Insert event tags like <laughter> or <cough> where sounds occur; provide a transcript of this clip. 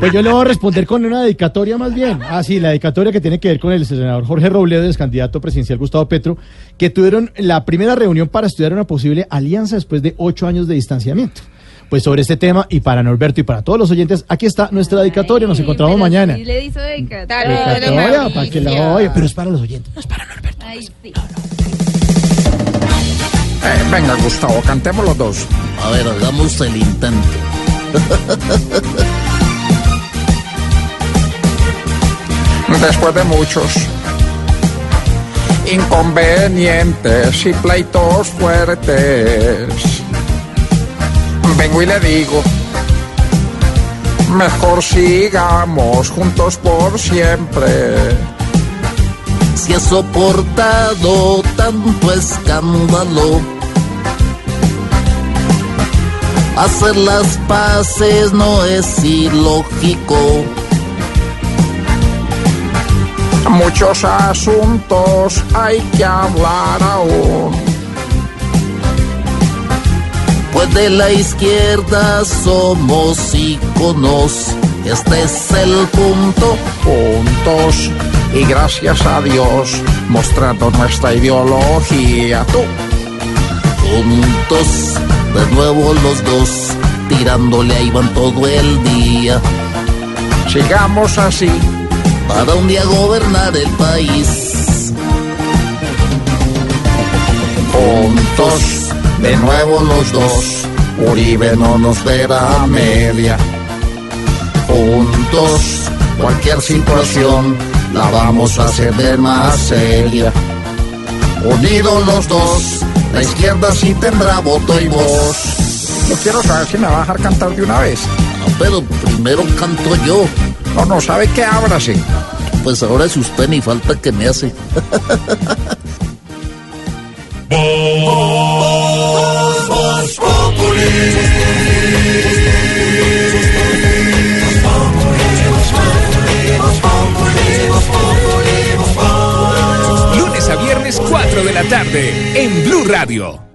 Pues yo le voy a responder con una dedicatoria más bien. Ah, sí, la dedicatoria que tiene que ver con el senador Jorge Robledo, el candidato presidencial Gustavo Petro, que tuvieron la primera reunión para estudiar una posible alianza después de ocho años de distanciamiento. Pues sobre este tema y para Norberto y para todos los oyentes, aquí está nuestra dedicatoria. Nos encontramos Pero mañana. sí le hizo dedicatoria. Dedicatoria, para que la oye, pero es para los oyentes, no es para Norberto. Ay, sí. Eh, venga, Gustavo, cantemos los dos. A ver, hagamos el intento. <laughs> Después de muchos inconvenientes y pleitos fuertes, vengo y le digo, mejor sigamos juntos por siempre. Si he soportado tanto escándalo, hacer las paces no es ilógico. Muchos asuntos hay que hablar aún. Pues de la izquierda somos íconos. Este es el punto. juntos y gracias a Dios mostrando nuestra ideología. Tú, Juntos, de nuevo los dos, tirándole ahí van todo el día. sigamos así, Para un día gobernar el país. juntos, de nuevo los dos. Uribe no nos verá a media. Juntos, cualquier situación la vamos a hacer de más seria. Unidos los dos, la izquierda sí tendrá voto y voz. Yo quiero saber si me va a dejar cantar de una vez. Ah, pero primero canto yo. No, no sabe qué ábrase. Pues ahora es usted ni falta que me hace. Lunes a viernes 4 de la tarde en Blue Radio.